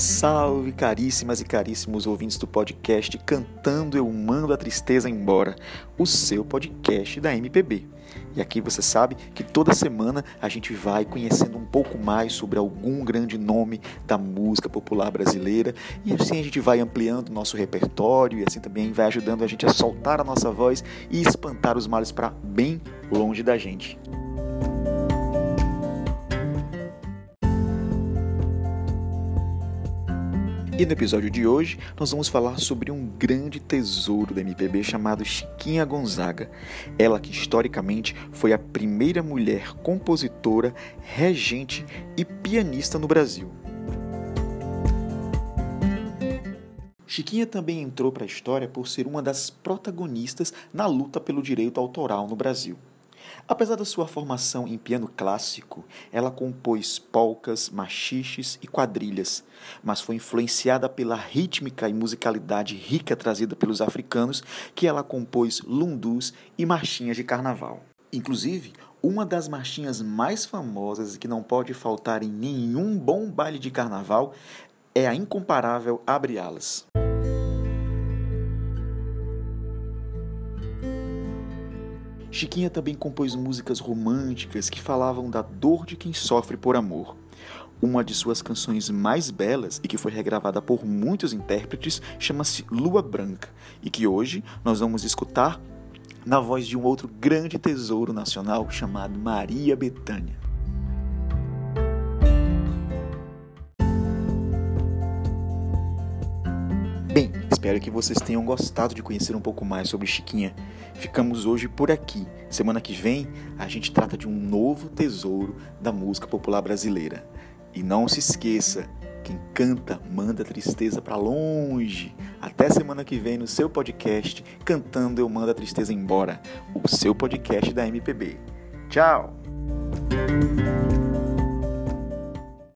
Salve, caríssimas e caríssimos ouvintes do podcast Cantando Eu Mando a Tristeza Embora, o seu podcast da MPB. E aqui você sabe que toda semana a gente vai conhecendo um pouco mais sobre algum grande nome da música popular brasileira e assim a gente vai ampliando nosso repertório e assim também vai ajudando a gente a soltar a nossa voz e espantar os males para bem longe da gente. E no episódio de hoje nós vamos falar sobre um grande tesouro da MPB chamado Chiquinha Gonzaga. Ela que historicamente foi a primeira mulher compositora, regente e pianista no Brasil. Chiquinha também entrou para a história por ser uma das protagonistas na luta pelo direito autoral no Brasil. Apesar da sua formação em piano clássico, ela compôs polcas, machiches e quadrilhas, mas foi influenciada pela rítmica e musicalidade rica trazida pelos africanos que ela compôs lundus e marchinhas de carnaval. Inclusive, uma das marchinhas mais famosas e que não pode faltar em nenhum bom baile de carnaval é a incomparável Abre Alas. Chiquinha também compôs músicas românticas que falavam da dor de quem sofre por amor. Uma de suas canções mais belas e que foi regravada por muitos intérpretes chama-se Lua Branca e que hoje nós vamos escutar na voz de um outro grande tesouro nacional chamado Maria Bethânia. Espero que vocês tenham gostado de conhecer um pouco mais sobre Chiquinha. Ficamos hoje por aqui. Semana que vem a gente trata de um novo tesouro da música popular brasileira. E não se esqueça, quem canta manda tristeza para longe. Até semana que vem no seu podcast Cantando Eu Mando a Tristeza Embora, o seu podcast da MPB. Tchau!